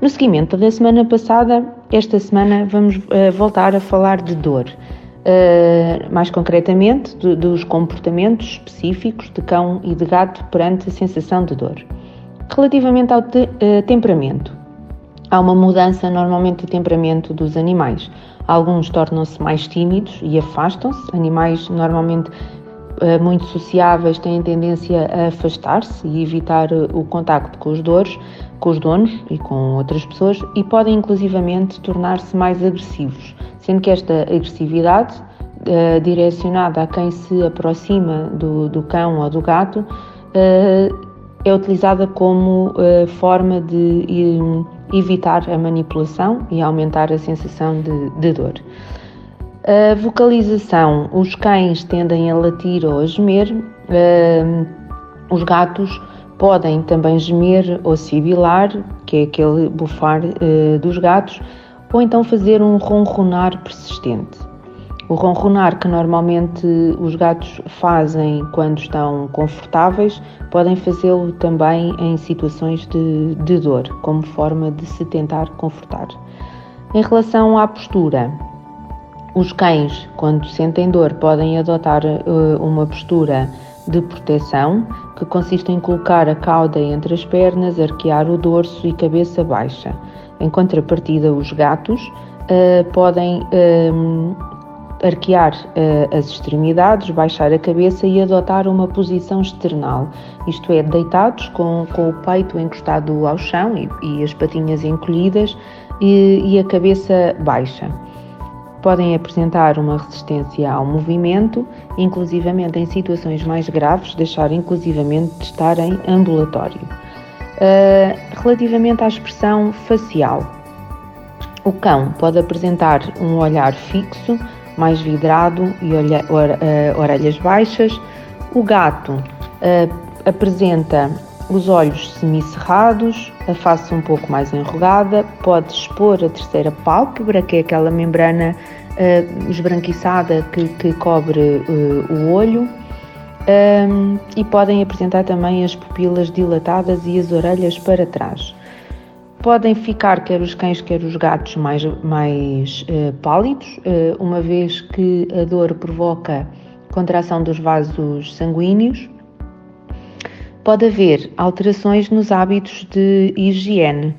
No seguimento da semana passada, esta semana vamos uh, voltar a falar de dor. Uh, mais concretamente, de, dos comportamentos específicos de cão e de gato perante a sensação de dor. Relativamente ao te, uh, temperamento, há uma mudança normalmente de temperamento dos animais. Alguns tornam-se mais tímidos e afastam-se, animais normalmente muito sociáveis têm tendência a afastar-se e evitar o contacto com os dores, com os donos e com outras pessoas e podem inclusivamente tornar-se mais agressivos, sendo que esta agressividade uh, direcionada a quem se aproxima do, do cão ou do gato uh, é utilizada como uh, forma de evitar a manipulação e aumentar a sensação de, de dor. A vocalização, os cães tendem a latir ou a gemer, os gatos Podem também gemer ou sibilar, que é aquele bufar uh, dos gatos, ou então fazer um ronronar persistente. O ronronar que normalmente os gatos fazem quando estão confortáveis, podem fazê-lo também em situações de, de dor, como forma de se tentar confortar. Em relação à postura, os cães, quando sentem dor, podem adotar uh, uma postura de proteção, que consiste em colocar a cauda entre as pernas, arquear o dorso e cabeça baixa. Em contrapartida, os gatos uh, podem uh, arquear uh, as extremidades, baixar a cabeça e adotar uma posição external, isto é, deitados com, com o peito encostado ao chão e, e as patinhas encolhidas e, e a cabeça baixa podem apresentar uma resistência ao movimento, inclusivamente em situações mais graves, deixar inclusivamente de estar em ambulatório. Uh, relativamente à expressão facial, o cão pode apresentar um olhar fixo, mais vidrado e uh, orelhas baixas. O gato uh, apresenta os olhos semicerrados, a face um pouco mais enrugada, pode expor a terceira pálpebra, que é aquela membrana uh, esbranquiçada que, que cobre uh, o olho, um, e podem apresentar também as pupilas dilatadas e as orelhas para trás. Podem ficar, quer os cães, quer os gatos, mais, mais uh, pálidos, uma vez que a dor provoca contração dos vasos sanguíneos pode haver alterações nos hábitos de higiene.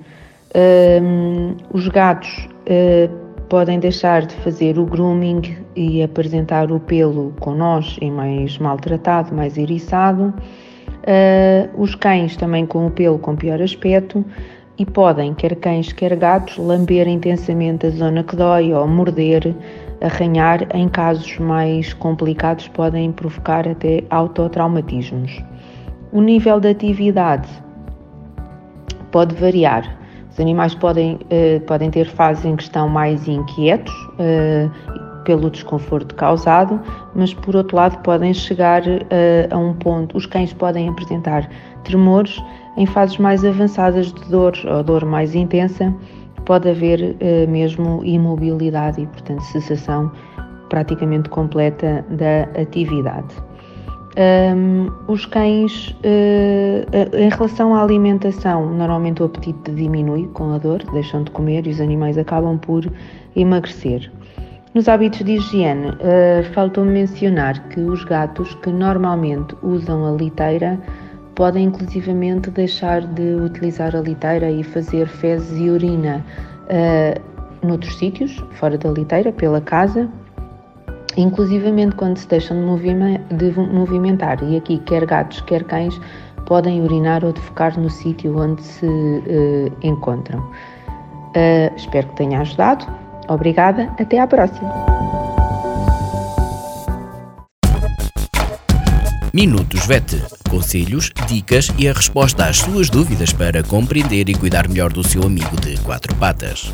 Um, os gatos uh, podem deixar de fazer o grooming e apresentar o pelo com nós e mais maltratado, mais eriçado. Uh, os cães também com o pelo com pior aspecto e podem, quer cães, quer gatos, lamber intensamente a zona que dói ou morder, arranhar. Em casos mais complicados, podem provocar até autotraumatismos. O nível de atividade pode variar. Os animais podem, uh, podem ter fases em que estão mais inquietos uh, pelo desconforto causado, mas por outro lado podem chegar uh, a um ponto, os cães podem apresentar tremores em fases mais avançadas de dor ou dor mais intensa, pode haver mesmo imobilidade e, portanto, cessação praticamente completa da atividade. Um, os cães, uh, em relação à alimentação, normalmente o apetite diminui com a dor, deixam de comer e os animais acabam por emagrecer. Nos hábitos de higiene, uh, faltou mencionar que os gatos que normalmente usam a liteira podem inclusivamente deixar de utilizar a liteira e fazer fezes e urina uh, noutros sítios, fora da liteira, pela casa, inclusivamente quando se deixam de movimentar, e aqui quer gatos, quer cães podem urinar ou defecar no sítio onde se uh, encontram. Uh, espero que tenha ajudado. Obrigada, até à próxima. Minutos VET. Conselhos, dicas e a resposta às suas dúvidas para compreender e cuidar melhor do seu amigo de quatro patas.